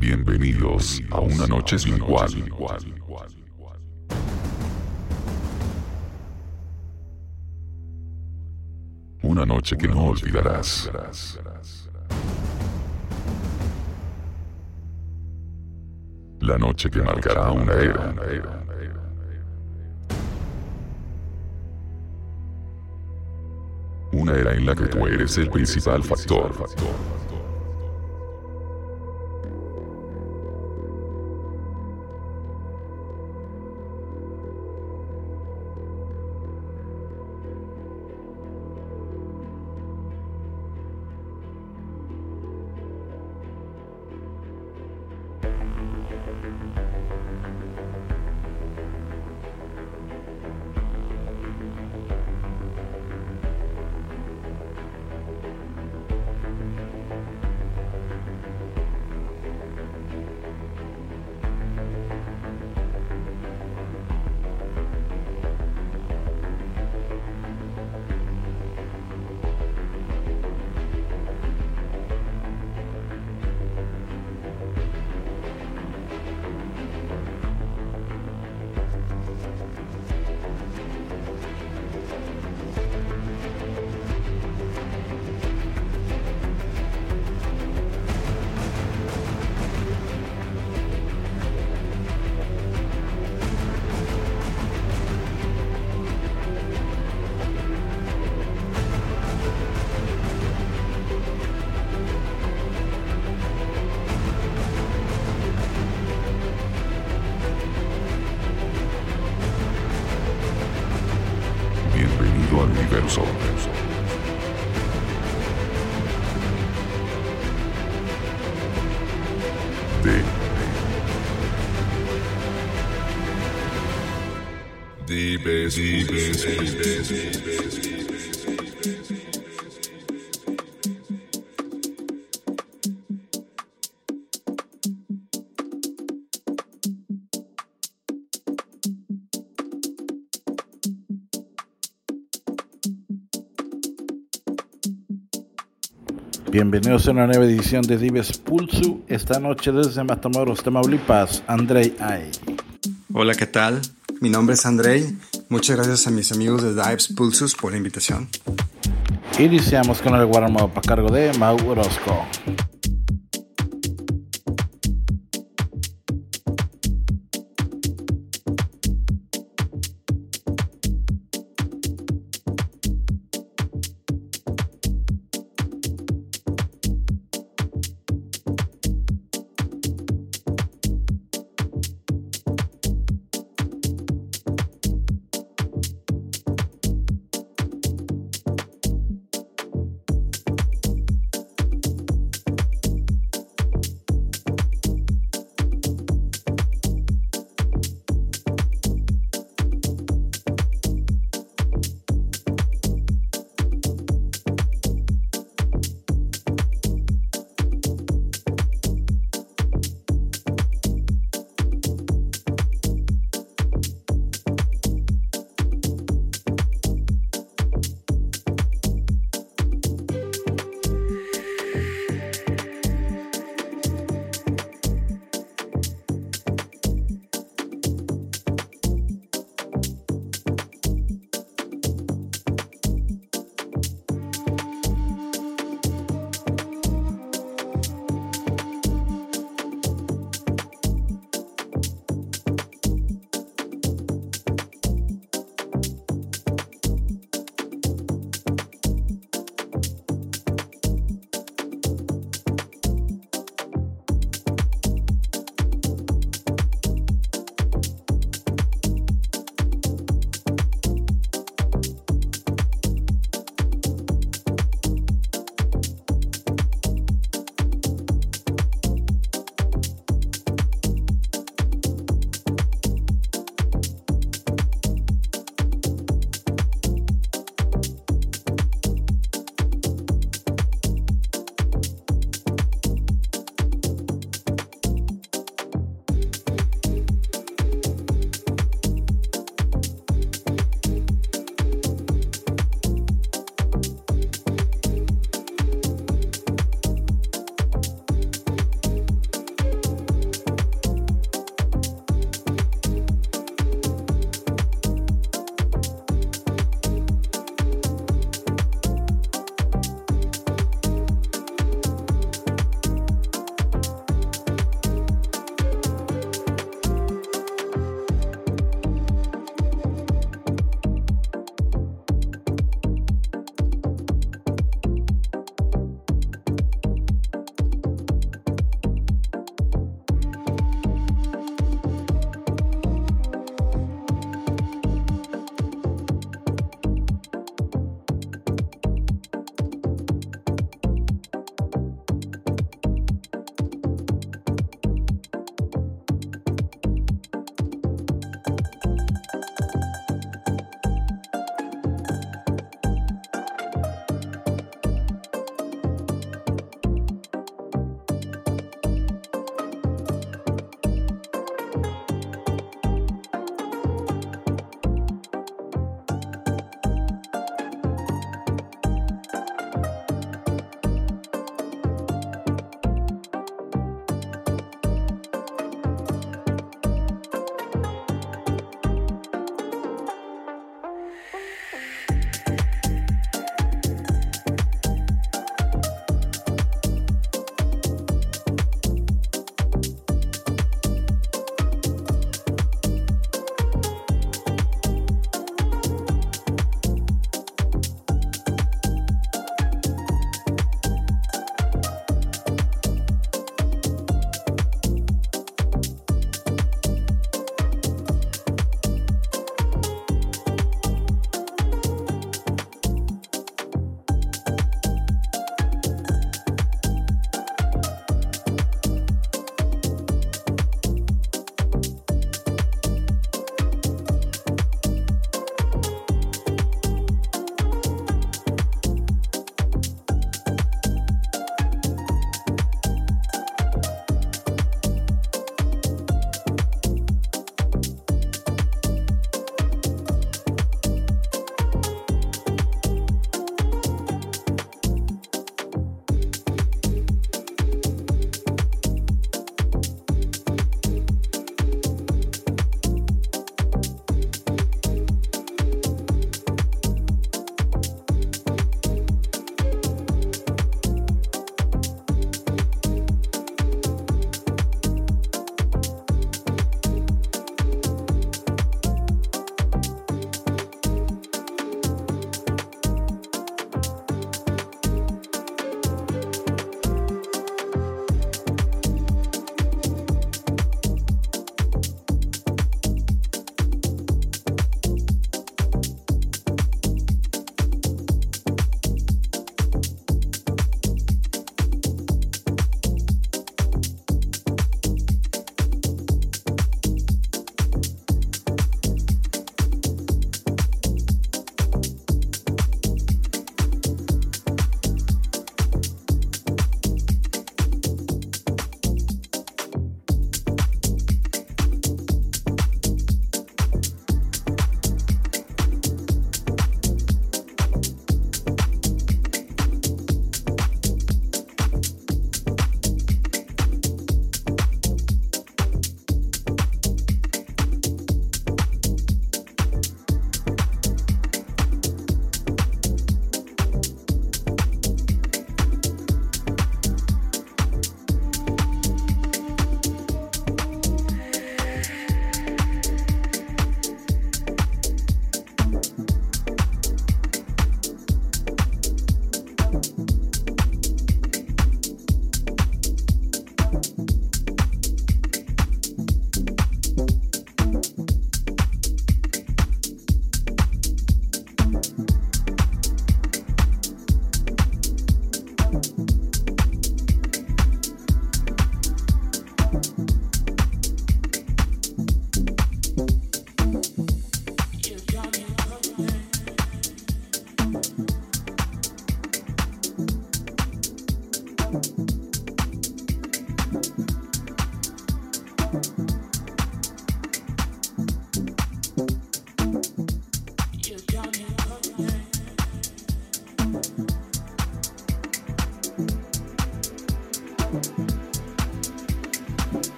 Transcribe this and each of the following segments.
Bienvenidos a una noche sin igual. Una noche que no olvidarás. La noche que marcará una era. Una era en la que tú eres el principal factor. Bienvenidos a una nueva edición de Dives Pulsu. Esta noche desde Matamoros, Tamaulipas, Andrei Ay. Hola, ¿qué tal? Mi nombre es Andrei. Muchas gracias a mis amigos de Dives Pulsus por la invitación. Iniciamos con el warm-up a cargo de Mau Orozco.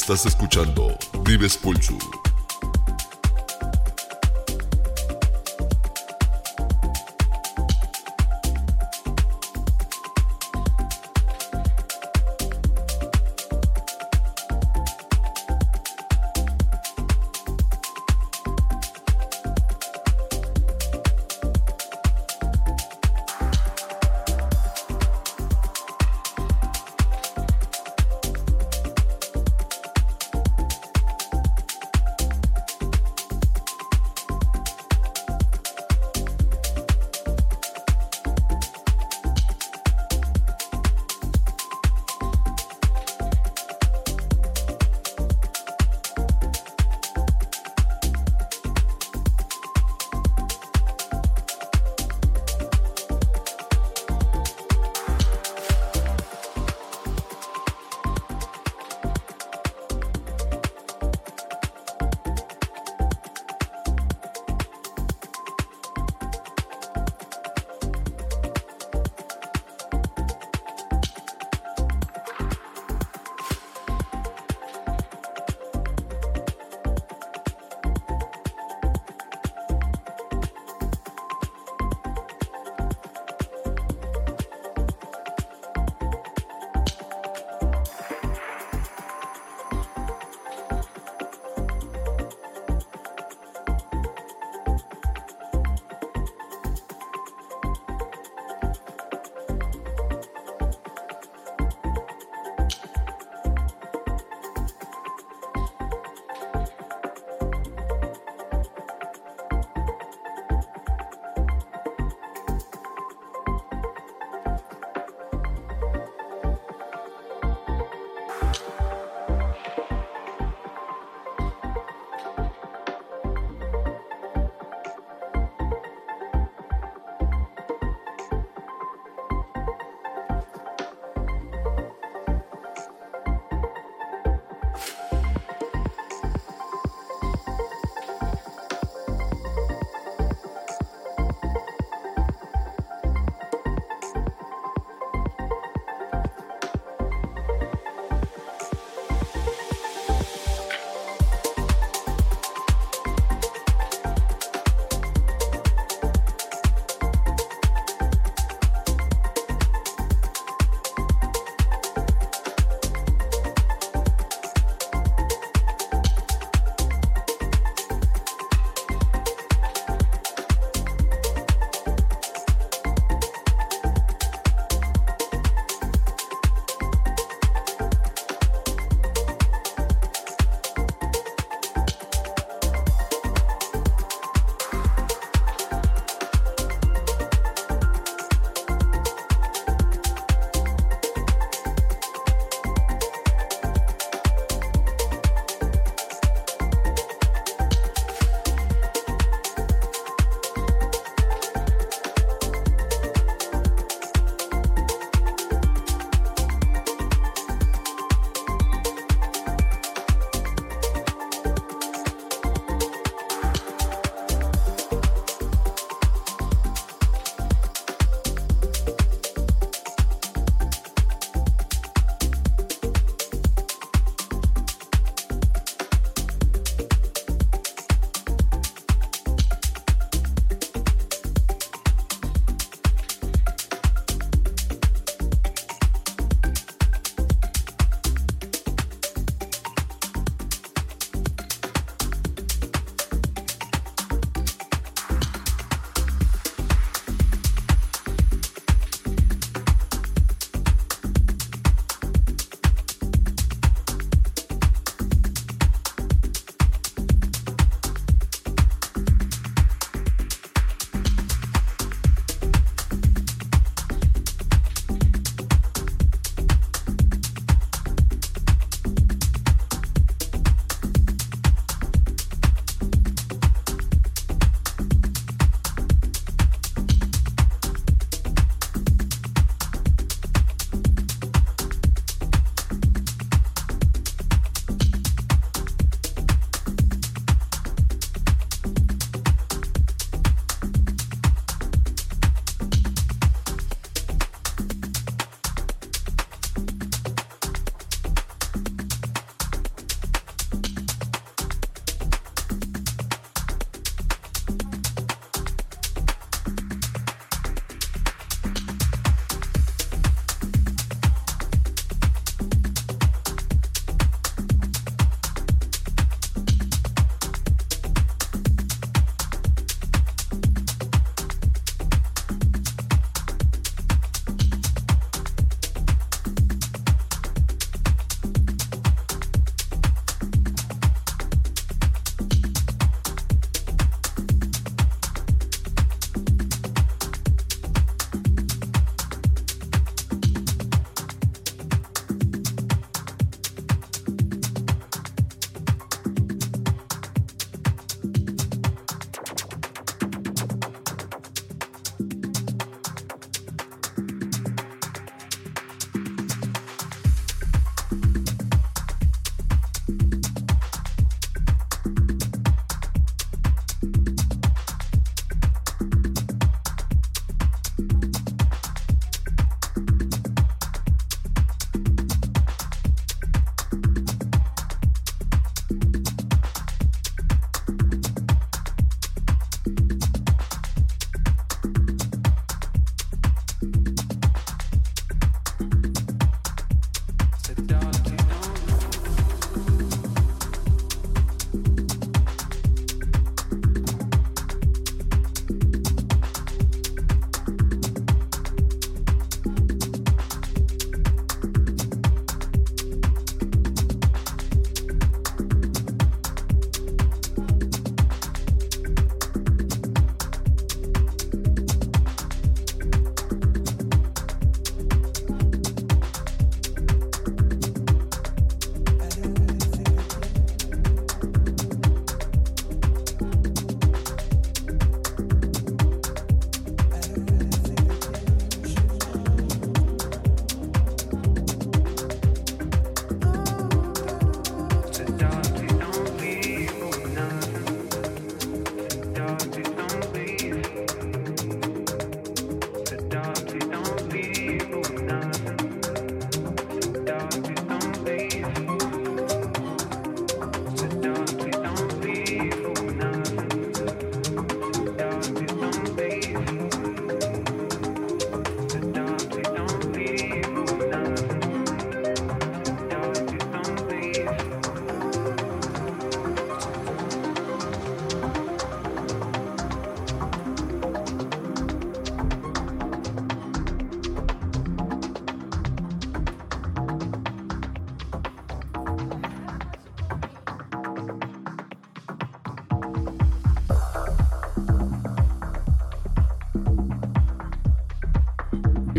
Estás escuchando Dives Pulsu.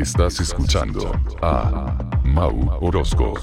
Estás escuchando a Mau Orozco.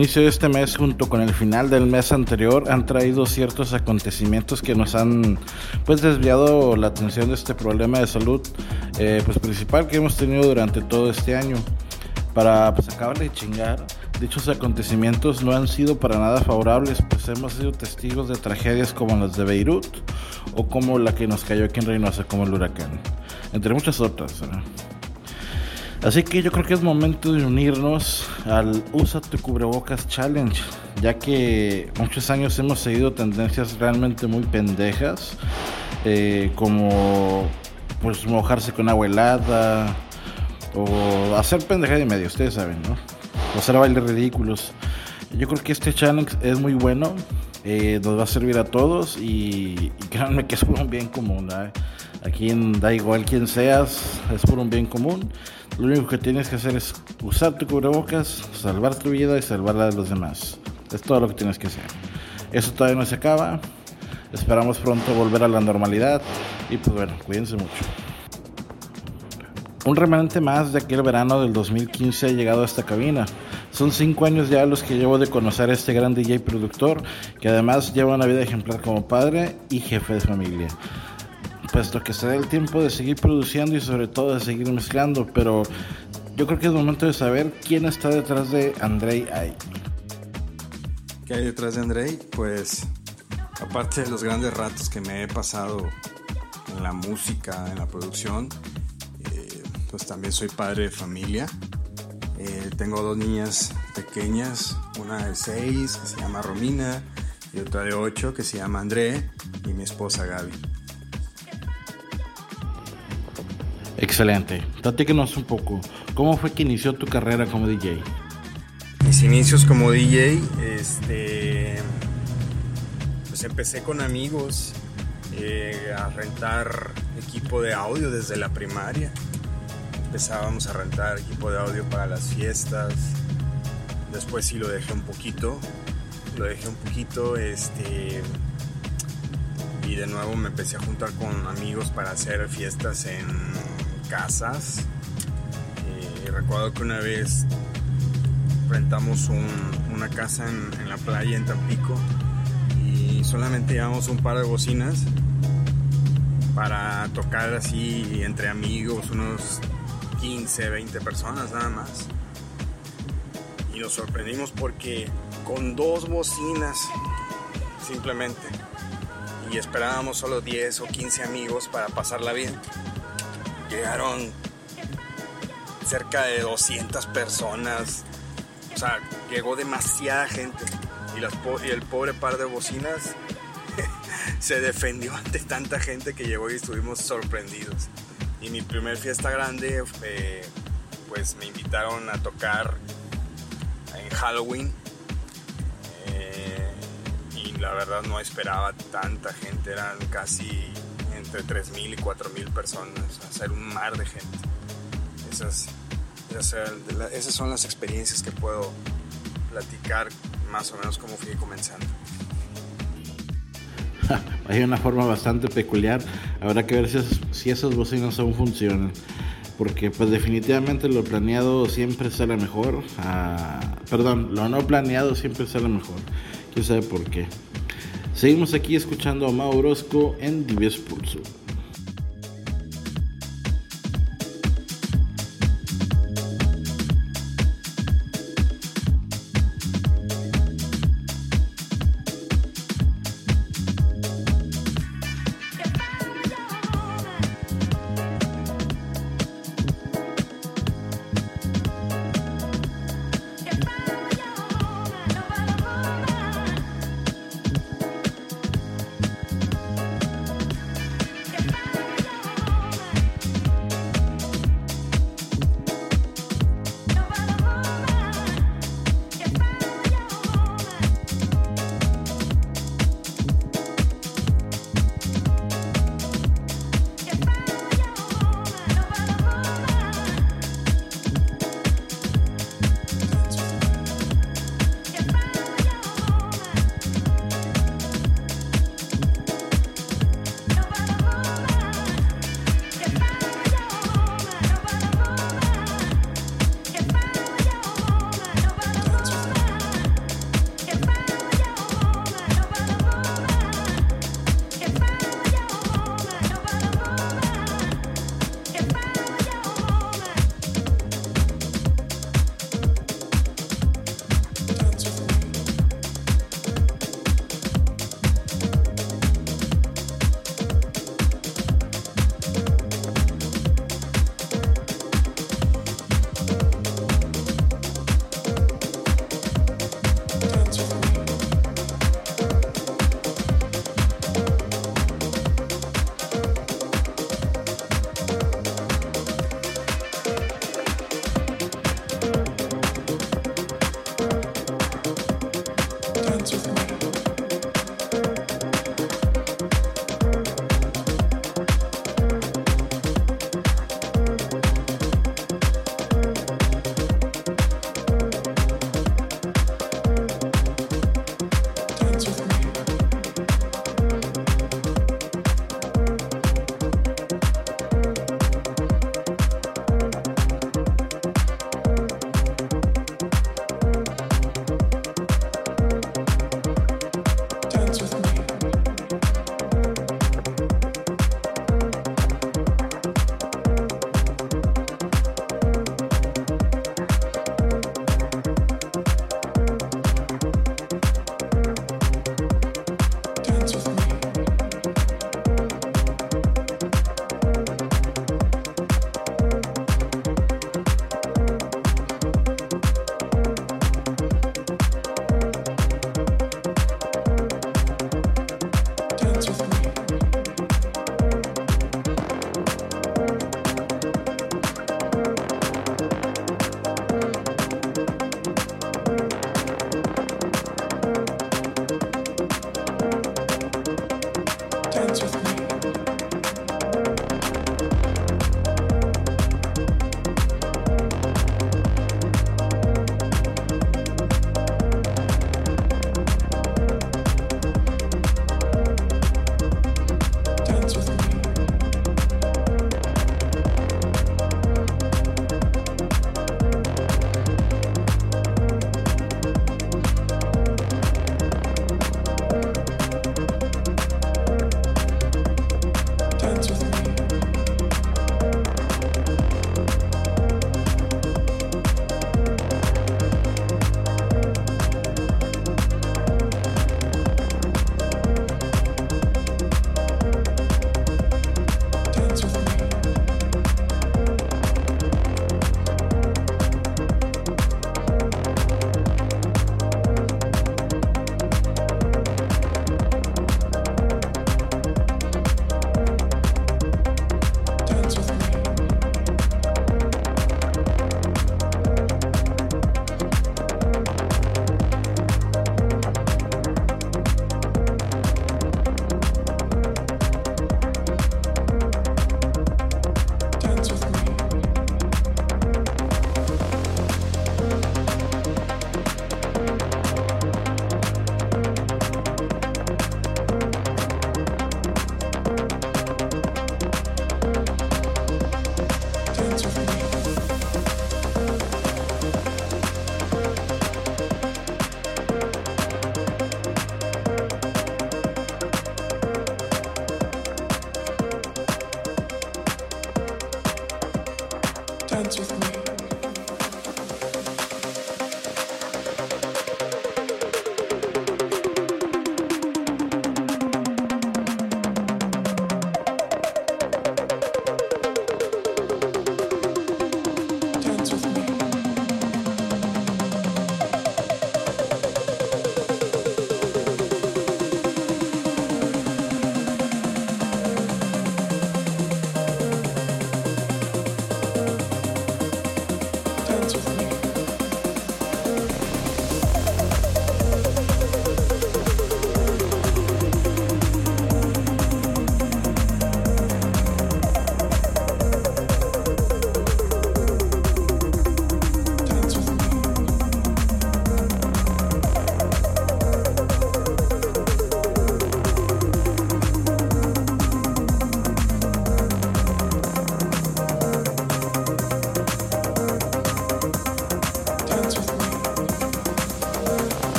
Inicio de este mes junto con el final del mes anterior han traído ciertos acontecimientos que nos han pues desviado la atención de este problema de salud eh, pues principal que hemos tenido durante todo este año. Para pues acabarle de chingar, dichos acontecimientos no han sido para nada favorables, pues hemos sido testigos de tragedias como las de Beirut o como la que nos cayó aquí en Reynosa como el huracán, entre muchas otras. Así que yo creo que es momento de unirnos al Usa tu cubrebocas challenge, ya que muchos años hemos seguido tendencias realmente muy pendejas, eh, como pues mojarse con agua helada o hacer pendeja de medio, ustedes saben, ¿no? O hacer bailes ridículos. Yo creo que este challenge es muy bueno, eh, nos va a servir a todos y, y créanme que es un bien común. ¿eh? Da igual quién seas, es por un bien común. Lo único que tienes que hacer es usar tu cubrebocas, salvar tu vida y salvar la de los demás. Es todo lo que tienes que hacer. Eso todavía no se acaba. Esperamos pronto volver a la normalidad. Y pues bueno, cuídense mucho. Un remanente más de aquel verano del 2015 ha llegado a esta cabina. Son cinco años ya los que llevo de conocer a este gran DJ productor, que además lleva una vida ejemplar como padre y jefe de familia puesto que se da el tiempo de seguir produciendo y sobre todo de seguir mezclando, pero yo creo que es momento de saber quién está detrás de Andrei Ay. ¿Qué hay detrás de Andrei? Pues aparte de los grandes ratos que me he pasado en la música, en la producción, eh, pues también soy padre de familia. Eh, tengo dos niñas pequeñas, una de seis que se llama Romina y otra de ocho que se llama André y mi esposa Gaby. Excelente. Platíquenos un poco. ¿Cómo fue que inició tu carrera como DJ? Mis inicios como DJ, este, pues empecé con amigos eh, a rentar equipo de audio desde la primaria. Empezábamos a rentar equipo de audio para las fiestas. Después sí lo dejé un poquito. Lo dejé un poquito, este, y de nuevo me empecé a juntar con amigos para hacer fiestas en casas. Eh, recuerdo que una vez rentamos una casa en, la playa en Tampico y solamente llevamos un par de bocinas para tocar así entre amigos, unos 15, 20 personas nada más. Y nos sorprendimos porque con dos bocinas simplemente y esperábamos solo 10 o 15 amigos para pasarla bien llegaron cerca de 200 personas o sea, llegó demasiada gente y, el pobre par de bocinas se defendió ante tanta gente que llegó y estuvimos sorprendidos. Y mi primer fiesta grande, eh, pues me invitaron a tocar en Halloween. Eh, y la verdad no esperaba tanta gente, eran casi entre 3.000 y 4.000 personas, hacer un mar de gente. Esas, esas son las experiencias que puedo platicar más o menos cómo fui comenzando. Hay una forma bastante peculiar. Habrá que ver si, si esas bocinas aún funcionan. Porque pues definitivamente lo planeado siempre sale mejor. Ah, perdón, lo no planeado siempre sale mejor. ¿Quién sabe por qué? Seguimos aquí escuchando a Maurosco en Divies Pulso.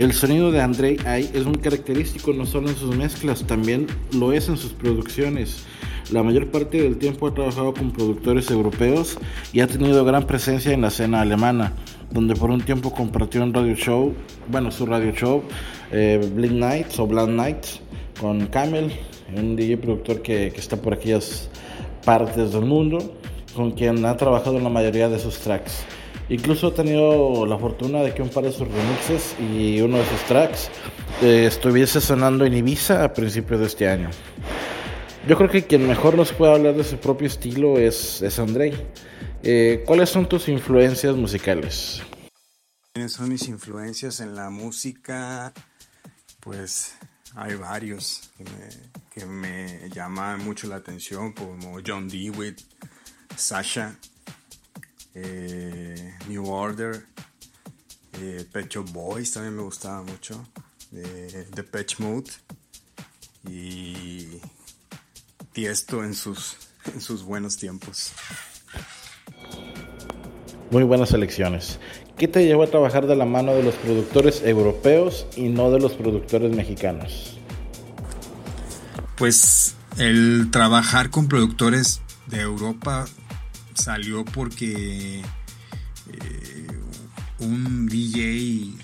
El sonido de Andrei Ay es muy característico no solo en sus mezclas, también lo es en sus producciones. La mayor parte del tiempo ha trabajado con productores europeos y ha tenido gran presencia en la escena alemana, donde por un tiempo compartió un radio show, bueno, su radio show, eh, Blind Nights o Blind Nights, con Camel, un DJ productor que está por aquellas partes del mundo, con quien ha trabajado en la mayoría de sus tracks. Incluso ha tenido la fortuna de que un par de sus remixes y uno de sus tracks eh, estuviese sonando en Ibiza a principios de este año. Yo creo que quien mejor nos puede hablar de su propio estilo es, es Andrei. Eh, ¿Cuáles son tus influencias musicales? ¿Quiénes son mis influencias en la música? Pues hay varios que me, que llaman mucho la atención, como John Dewitt, Sasha, eh, New Order, eh, Pet Boys también me gustaba mucho, The Patch Mode y Tiesto en sus, en sus buenos tiempos. Muy buenas elecciones. ¿Qué te llevó a trabajar de la mano de los productores europeos y no de los productores mexicanos? Pues el trabajar con productores de Europa salió porque eh, un DJ eh,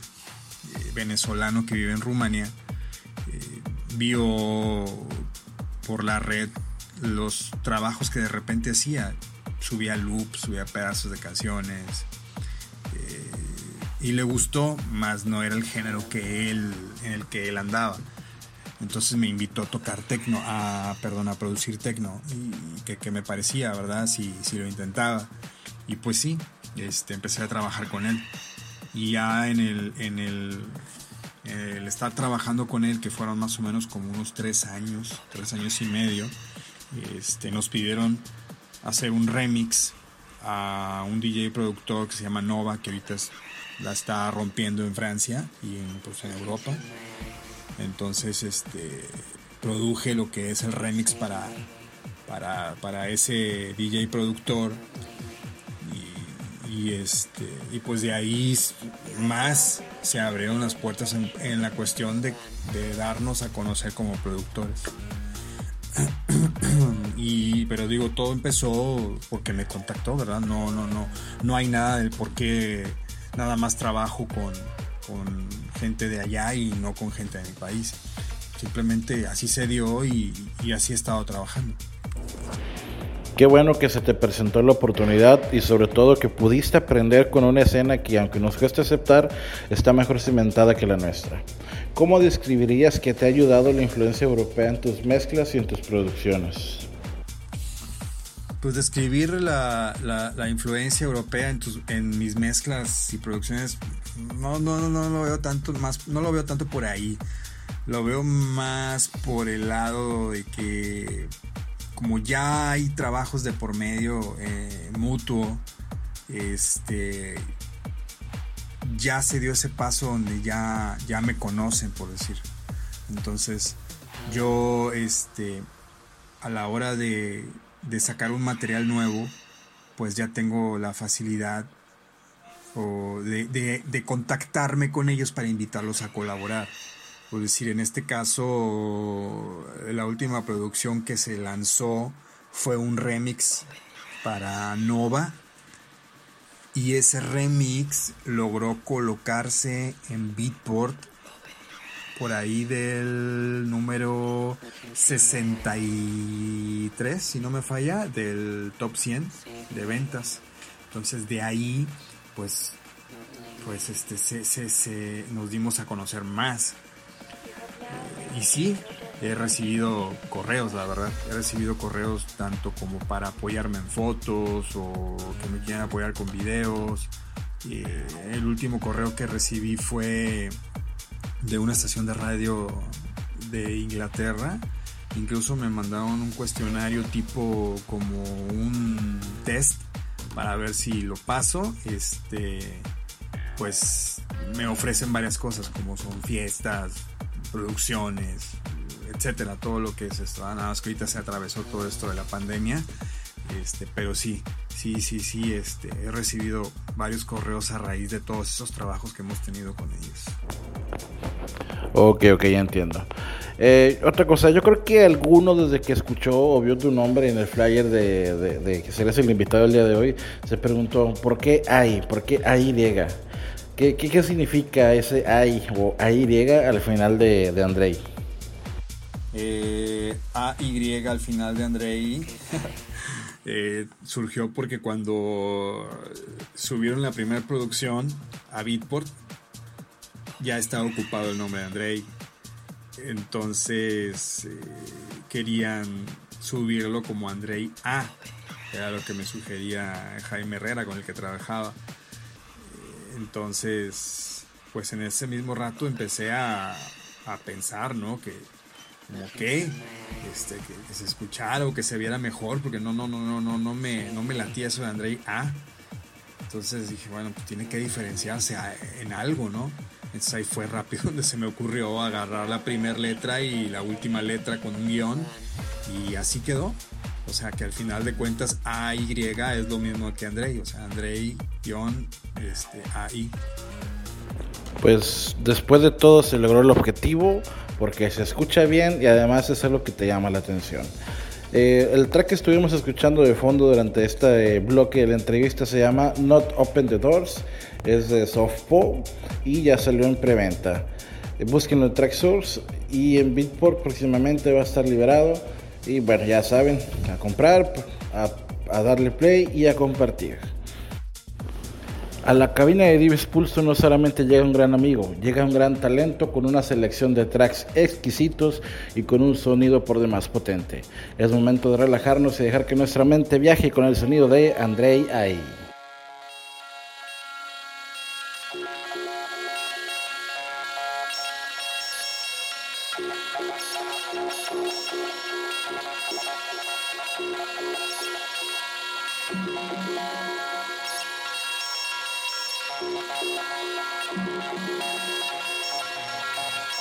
venezolano que vive en Rumania eh, vio por la red los trabajos que de repente hacía. Subía loops, subía pedazos de canciones. Y le gustó, más no era el género que él, en el que él andaba. Entonces me invitó a tocar tecno, a, perdón, a producir tecno, y que, me parecía, ¿verdad? Si, si lo intentaba. Y pues sí, este, empecé a trabajar con él. Y ya en el, en el el estar trabajando con él, que fueron más o menos como unos tres años, tres años y medio, este, nos pidieron hacer un remix a un DJ productor que se llama Nova, que ahorita la está rompiendo en Francia y en, pues, en Europa. Entonces, este, produje lo que es el remix para, para, para ese DJ productor. Y este y pues de ahí más se abrieron las puertas en, la cuestión de, darnos a conocer como productores. Y pero digo todo empezó porque me contactó verdad no no no no hay nada del por qué nada más trabajo con, con gente de allá y no con gente de mi país simplemente así se dio y, y así he estado trabajando Qué bueno que se te presentó la oportunidad y sobre todo que pudiste aprender con una escena que aunque nos cueste aceptar, está mejor cimentada que la nuestra. ¿Cómo describirías que te ha ayudado la influencia europea en tus mezclas y en tus producciones? Pues describir la, la, influencia europea en, tus, en mis mezclas y producciones no, no, no, no lo veo tanto más, no lo veo tanto por ahí. Lo veo más por el lado de que como ya hay trabajos de por medio eh, mutuo, este, ya se dio ese paso donde ya, ya me conocen, por decir. Entonces, yo, este, a la hora de, sacar un material nuevo, pues ya tengo la facilidad de, de contactarme con ellos para invitarlos a colaborar. Por decir, en este caso, la última producción que se lanzó fue un remix para Nova. Y ese remix logró colocarse en Beatport por ahí del número 63, si no me falla, del top 100 de ventas. Entonces de ahí, pues, pues este, se, se, nos dimos a conocer más y sí, he recibido correos, la verdad. He recibido correos tanto como para apoyarme en fotos o que me quieran apoyar con videos. el último correo que recibí fue de una estación de radio de Inglaterra. Incluso me mandaron un cuestionario tipo como un test para ver si lo paso. Este, pues me ofrecen varias cosas como son fiestas, producciones, etcétera, todo lo que es esto. Nada más que ahorita se atravesó todo esto de la pandemia. Este, pero sí, sí, sí, sí, este, he recibido varios correos a raíz de todos esos trabajos que hemos tenido con ellos. Ok, ok, ya entiendo. Eh, otra cosa, yo creo que alguno desde que escuchó o vio tu nombre en el flyer de, que serías el invitado el día de hoy, se preguntó, ¿por qué hay? ¿Por qué AY? ¿Qué, qué, qué significa ese AY o AY al final de, de Andrei? Eh, AY al final de Andrei eh, surgió porque cuando subieron la primera producción a Beatport ya estaba ocupado el nombre de Andrei entonces eh, querían subirlo como Andrei A. Era lo que me sugería Jaime Herrera con el que trabajaba. Entonces, pues en ese mismo rato empecé a, pensar, ¿no? Que como que, este, que, se escuchara o que se viera mejor, porque no, no, no, no, no, no me, no me latía eso de Andrei A. Entonces dije, bueno, pues tiene que diferenciarse en algo, ¿no? Entonces ahí fue rápido donde se me ocurrió agarrar la primera letra y la última letra con un guion y así quedó. O sea que al final de cuentas AY es lo mismo que Andrei, o sea, Andrei guion este, AI. Pues después de todo se logró el objetivo porque se escucha bien y además es algo que te llama la atención. Eh, el track que estuvimos escuchando de fondo durante este bloque de la entrevista se llama Not Open the Doors, es de Softpo y ya salió en preventa. Eh, busquen el track source y en Beatport próximamente va a estar liberado. Y bueno, ya saben, a comprar, a darle play y a compartir. A la cabina de Dives Pulso no solamente llega un gran amigo, llega un gran talento con una selección de tracks exquisitos y con un sonido por demás potente. Es momento de relajarnos y dejar que nuestra mente viaje con el sonido de Andrei Ai.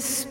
this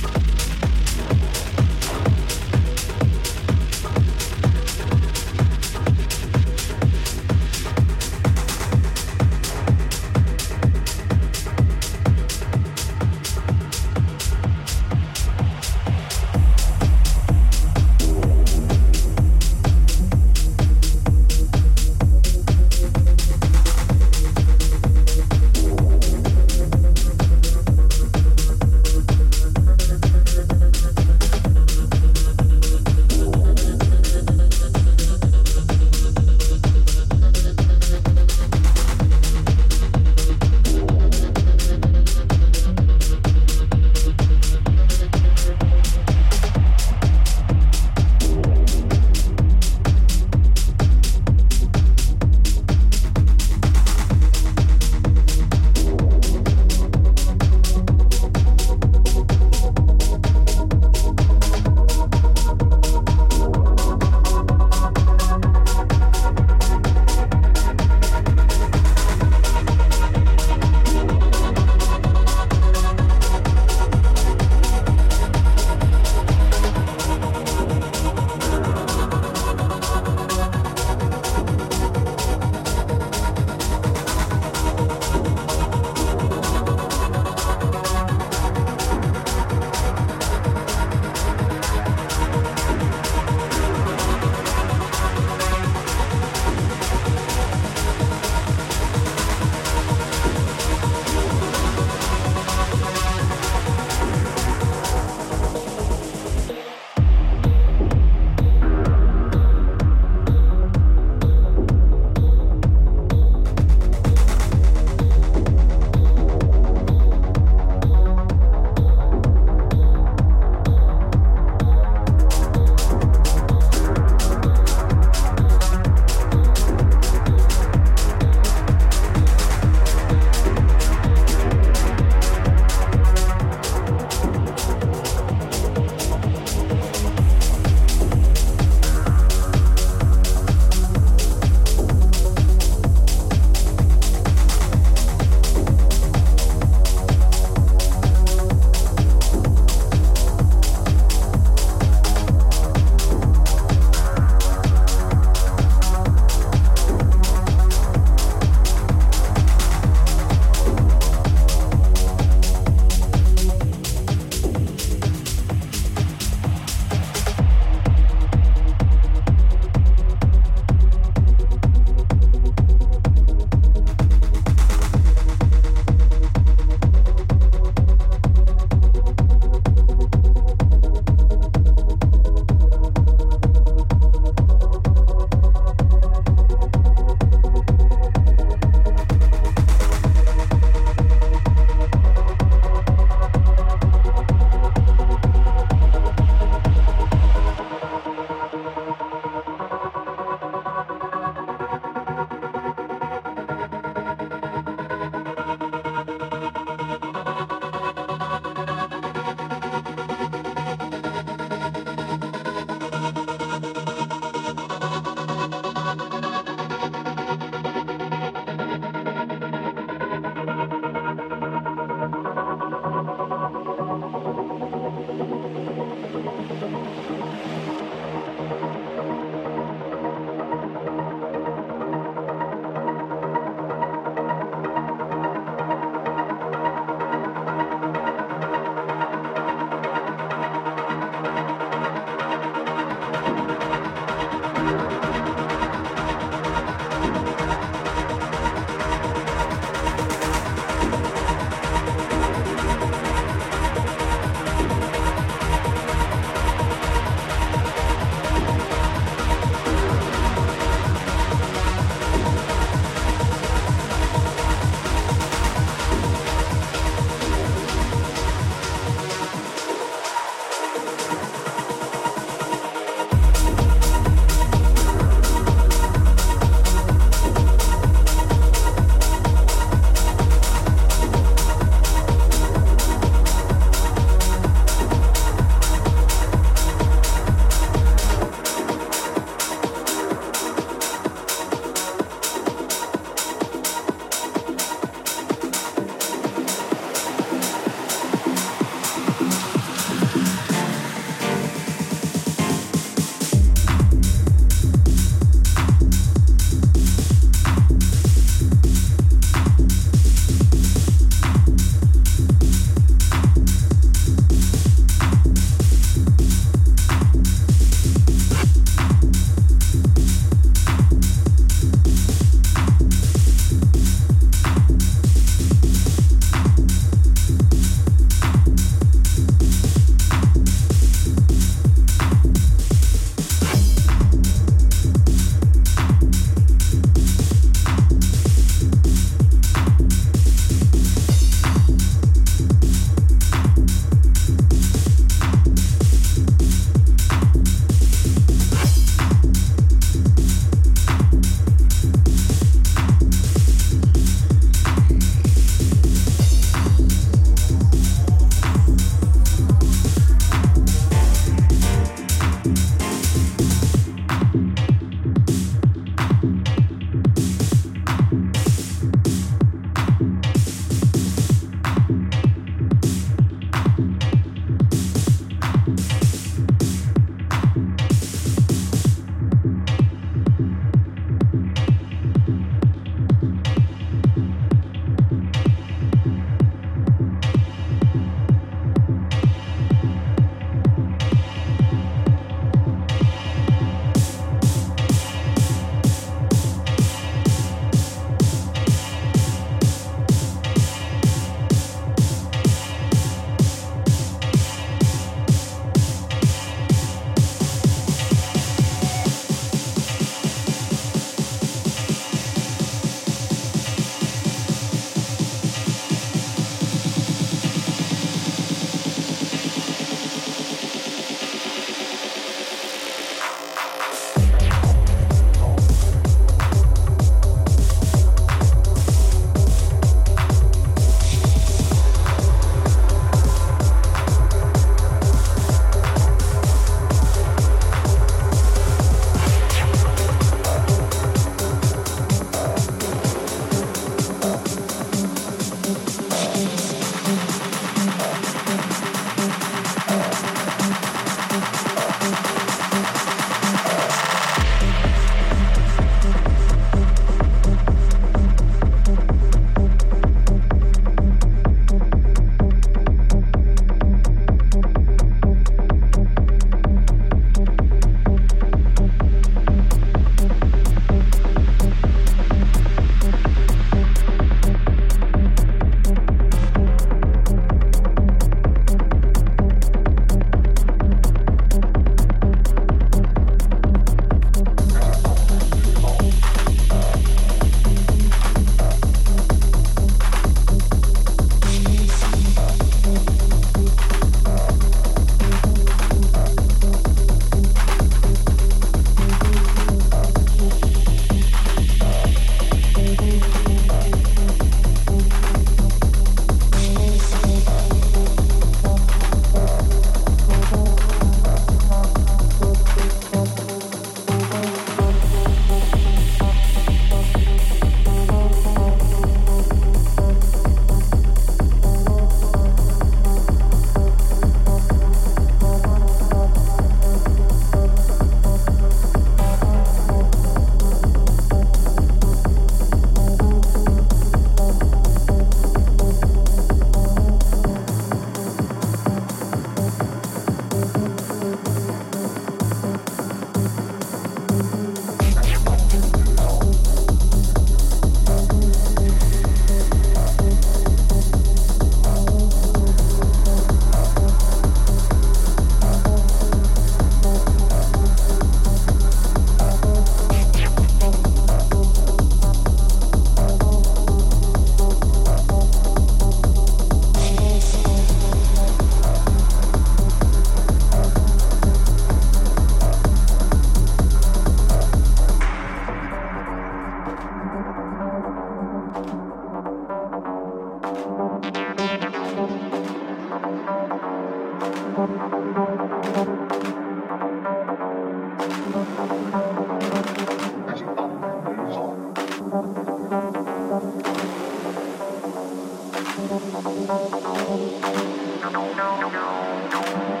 no, no, no, no.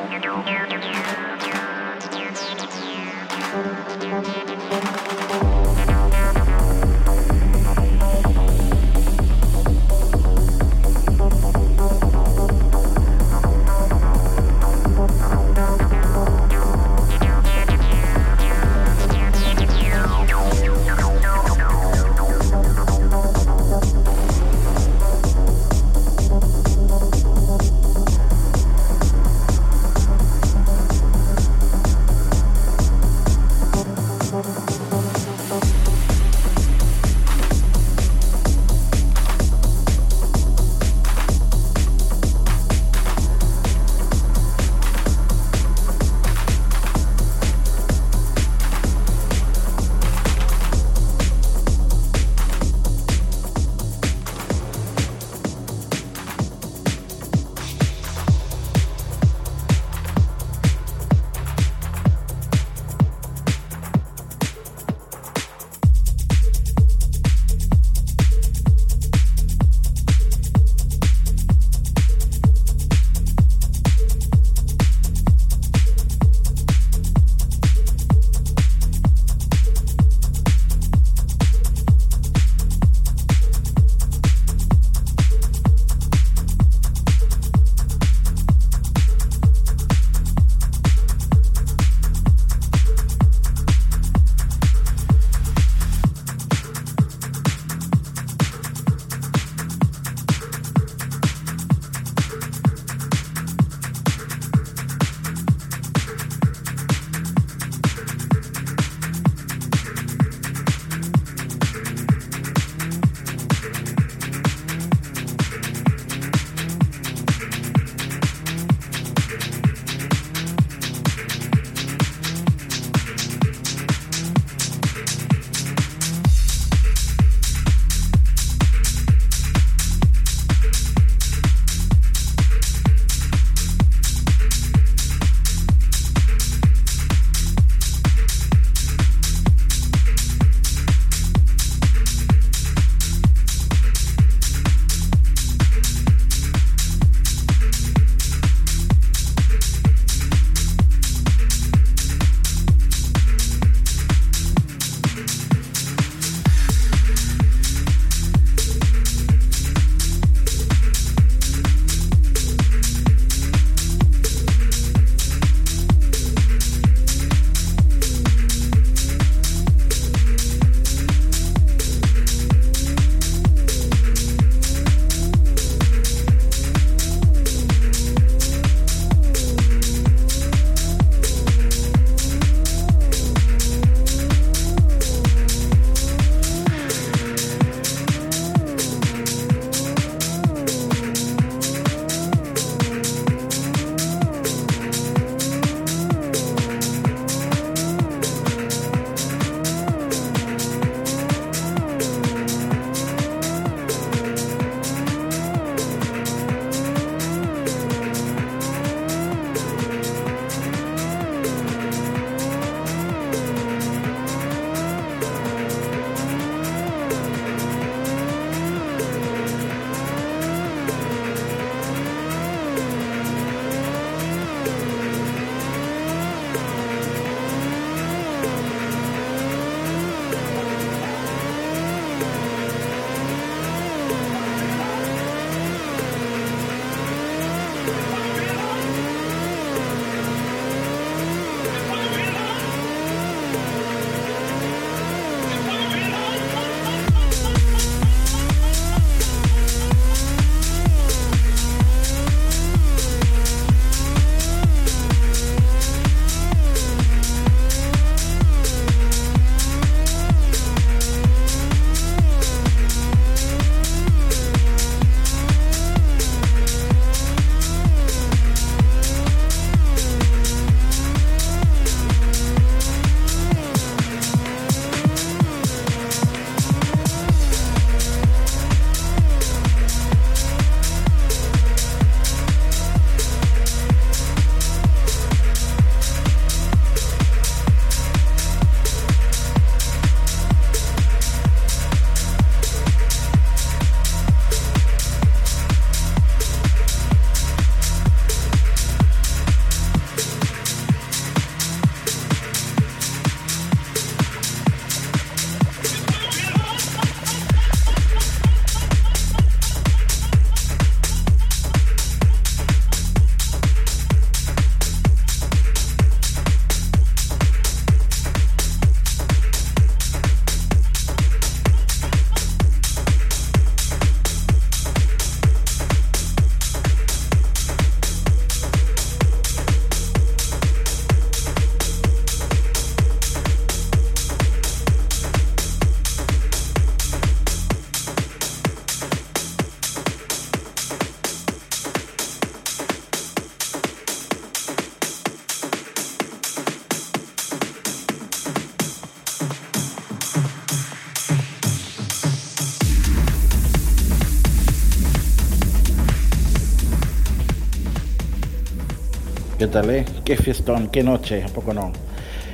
¿Qué tal, eh? Qué fiestón, qué noche, ¿a poco no?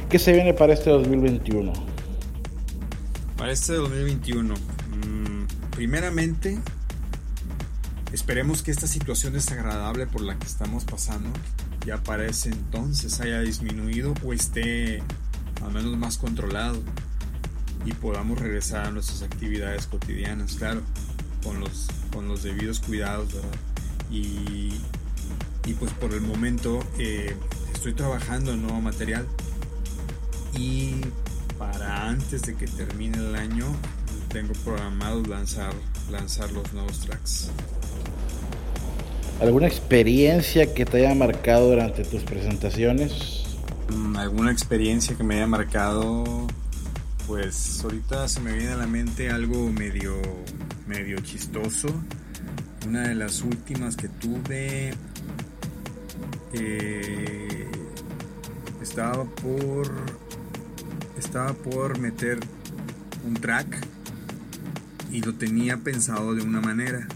¿Qué se viene para este 2021? Para este 2021, mmm, primeramente, esperemos que esta situación desagradable por la que estamos pasando ya para ese entonces haya disminuido o esté al menos más controlado y podamos regresar a nuestras actividades cotidianas, claro, con los, con los debidos cuidados, ¿verdad? Y, y pues por el momento eh, estoy trabajando en nuevo material y para antes de que termine el año tengo programado lanzar, lanzar los nuevos tracks. ¿Alguna experiencia que te haya marcado durante tus presentaciones? Mm, ¿Alguna experiencia que me haya marcado? Pues ahorita se me viene a la mente algo medio, medio chistoso. Una de las últimas que tuve eh, estaba por estaba por meter un track y lo tenía pensado de una manera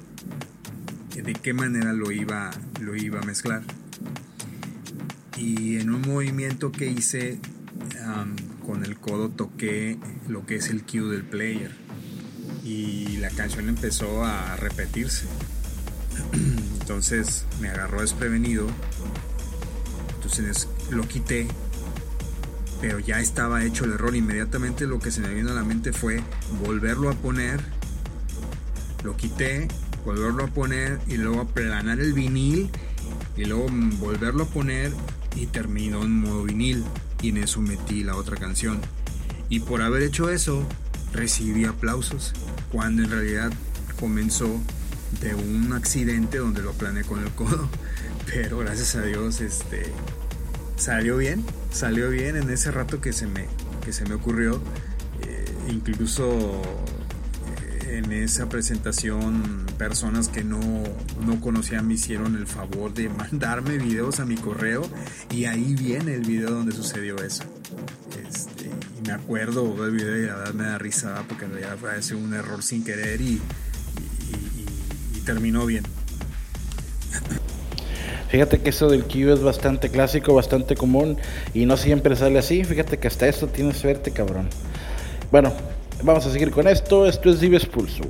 de qué manera lo iba, lo iba a mezclar. Y en un movimiento que hice con el codo toqué lo que es el cue del player. Y la canción empezó a repetirse. Entonces me agarró desprevenido. Lo quité. Pero ya estaba hecho el error. Inmediatamente lo que se me vino a la mente fue volverlo a poner. Lo quité volverlo a poner y luego aplanar el vinil y luego volverlo a poner y terminó en modo vinil y en eso metí la otra canción. Y por haber hecho eso recibí aplausos cuando en realidad comenzó de un accidente donde lo planeé con el codo. Pero gracias a Dios este salió bien, salió bien en ese rato que se me, que se me ocurrió. Eh, incluso en esa presentación personas que no, no conocían me hicieron el favor de mandarme videos a mi correo y ahí viene el video donde sucedió eso. Este, y me acuerdo del video y la verdad me da risa porque en realidad fue un error sin querer y, y, terminó bien. Fíjate que eso del Q es bastante clásico, bastante común y no siempre sale así. Fíjate que hasta eso tienes suerte, cabrón. Bueno, Vamos a seguir con esto. Esto es Dives Pulso.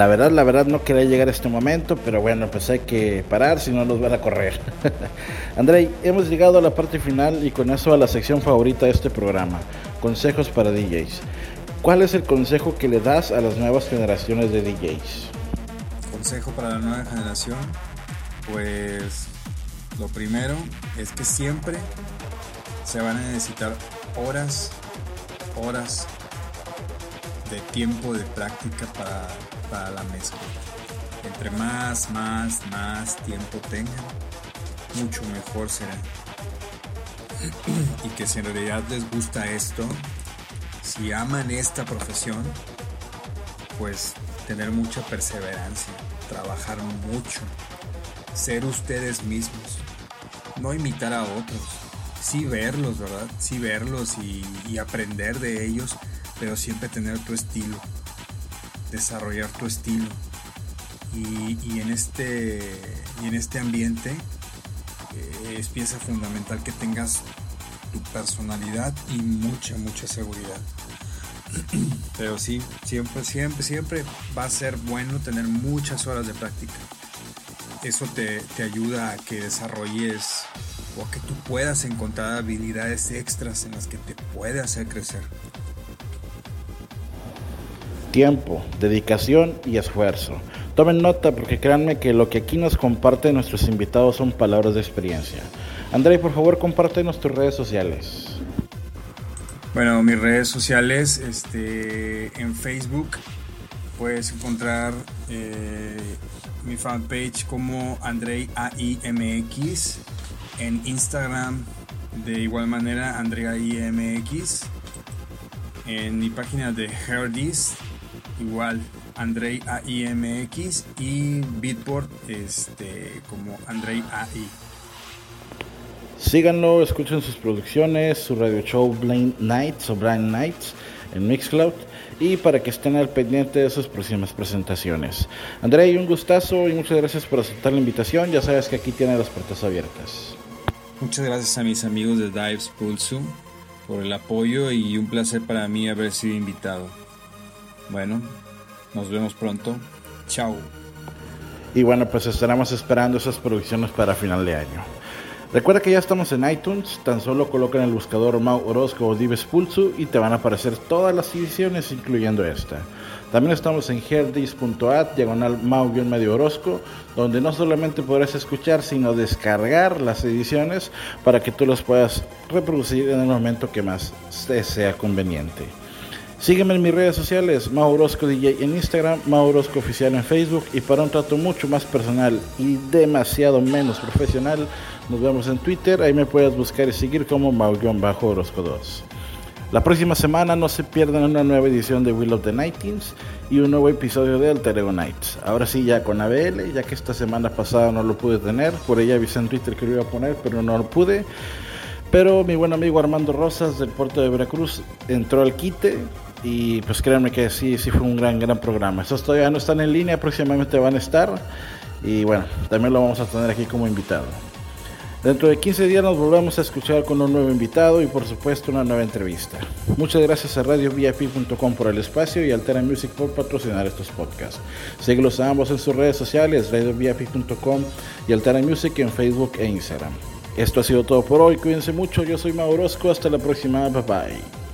La verdad, la verdad no quería llegar a este momento, pero bueno, pues hay que parar, si no nos van a correr. Andrei, hemos llegado a la parte final y con eso a la sección favorita de este programa, consejos para DJs. ¿Cuál es el consejo que le das a las nuevas generaciones de DJs? Consejo para la nueva generación, pues lo primero es que siempre se van a necesitar horas, horas de tiempo de práctica para para la mezcla. Entre más, más, más tiempo tengan, mucho mejor será. y que si en realidad les gusta esto, si aman esta profesión, pues tener mucha perseverancia, trabajar mucho, ser ustedes mismos, no imitar a otros, sí verlos, ¿verdad? Sí verlos y, aprender de ellos, pero siempre tener tu estilo, desarrollar tu estilo. Y, en, este, y en este ambiente eh, es pieza fundamental que tengas tu personalidad y mucha, mucha seguridad. Pero sí, siempre, siempre, siempre va a ser bueno tener muchas horas de práctica. Eso te, te ayuda a que desarrolles o a que tú puedas encontrar habilidades extras en las que te puede hacer crecer. Tiempo, dedicación y esfuerzo. Tomen nota porque créanme que lo que aquí nos comparten nuestros invitados son palabras de experiencia. André, por favor, comparte tus redes sociales. Bueno, mis redes sociales, este, en Facebook puedes encontrar eh, mi fanpage como Andrei AIMX, en Instagram de igual manera Andrea IMX, en mi página de Herdis igual Andrei AIMX y Beatport este, como Andrei AI. Síganlo, escuchen sus producciones, su radio show Blind Nights o Blind Nights en Mixcloud y para que estén al pendiente de sus próximas presentaciones. André, un gustazo y muchas gracias por aceptar la invitación. Ya sabes que aquí tiene las puertas abiertas. Muchas gracias a mis amigos de Dives Pulso por el apoyo y un placer para mí haber sido invitado. Bueno, nos vemos pronto. Chao. Y bueno, pues estaremos esperando esas producciones para final de año. Recuerda que ya estamos en iTunes, tan solo coloca en el buscador Mau Orozco o Dives Pulso y te van a aparecer todas las ediciones, incluyendo esta. También estamos en herdis.at, diagonal Mau-medio Orozco, donde no solamente podrás escuchar, sino descargar las ediciones para que tú las puedas reproducir en el momento que más te sea conveniente. Sígueme en mis redes sociales, Maurosco DJ en Instagram, Maurosco Oficial en Facebook y para un trato mucho más personal y demasiado menos profesional, nos vemos en Twitter, ahí me puedes buscar y seguir como Mau-Orozco 2. La próxima semana no se pierdan una nueva edición de Will of the Nightings y un nuevo episodio de Alter Ego Nights. Ahora sí ya con ABL, ya que esta semana pasada no lo pude tener, por ella avisé en Twitter que lo iba a poner, pero no lo pude. Pero mi buen amigo Armando Rosas del puerto de Veracruz entró al quite y pues créanme que sí, sí fue un gran, gran programa. Estos todavía no están en línea, próximamente van a estar. Y bueno, también lo vamos a tener aquí como invitado. Dentro de 15 días nos volvemos a escuchar con un nuevo invitado y por supuesto una nueva entrevista. Muchas gracias a RadioVIP.com por el espacio y Altera Music por patrocinar estos podcasts. Síguelos a ambos en sus redes sociales, RadioVIP.com y Altera Music en Facebook e Instagram. Esto ha sido todo por hoy, cuídense mucho, yo soy Maurosco, hasta la próxima, bye bye.